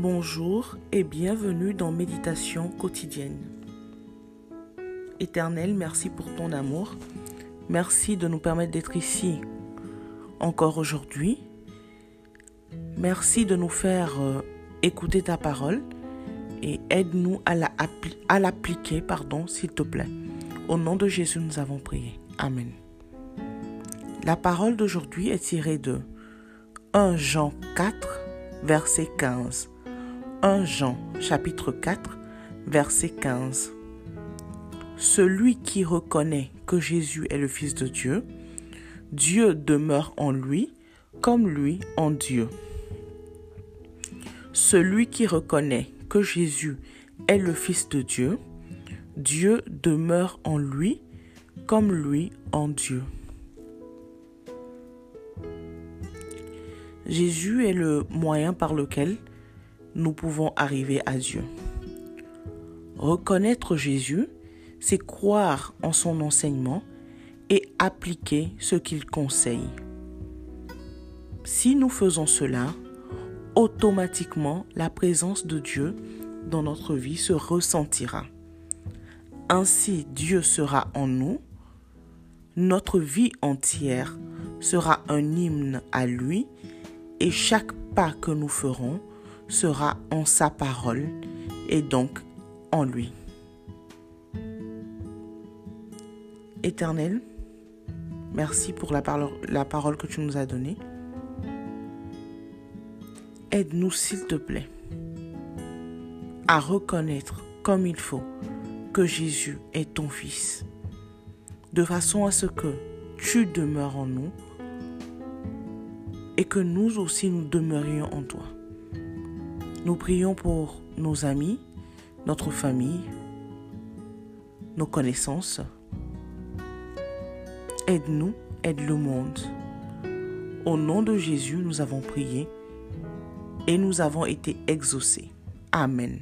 Bonjour et bienvenue dans Méditation quotidienne. Éternel, merci pour ton amour. Merci de nous permettre d'être ici encore aujourd'hui. Merci de nous faire euh, écouter ta parole et aide-nous à l'appliquer, pardon, s'il te plaît. Au nom de Jésus, nous avons prié. Amen. La parole d'aujourd'hui est tirée de 1 Jean 4, verset 15. 1 Jean chapitre 4 verset 15. Celui qui reconnaît que Jésus est le Fils de Dieu, Dieu demeure en lui comme lui en Dieu. Celui qui reconnaît que Jésus est le Fils de Dieu, Dieu demeure en lui comme lui en Dieu. Jésus est le moyen par lequel nous pouvons arriver à Dieu. Reconnaître Jésus, c'est croire en son enseignement et appliquer ce qu'il conseille. Si nous faisons cela, automatiquement la présence de Dieu dans notre vie se ressentira. Ainsi Dieu sera en nous, notre vie entière sera un hymne à lui et chaque pas que nous ferons sera en sa parole et donc en lui. Éternel, merci pour la parole, que tu nous as donnée. Aide-nous, s'il te plaît, à reconnaître comme il faut que Jésus est ton Fils, de façon à ce que tu demeures en nous et que nous aussi nous demeurions en toi. Nous prions pour nos amis, notre famille, nos connaissances. Aide-nous, aide le monde. Au nom de Jésus, nous avons prié et nous avons été exaucés. Amen.